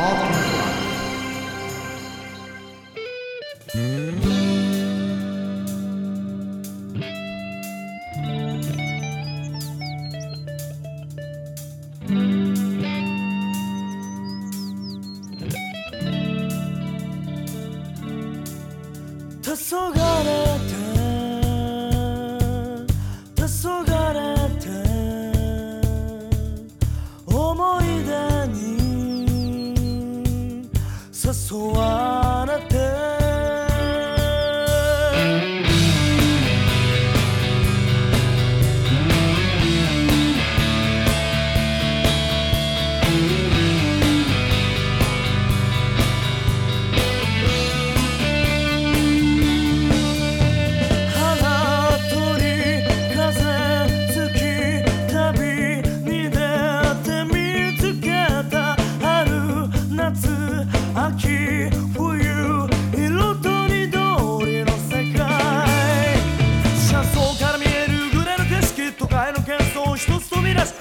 黄昏て sesuai. hubieras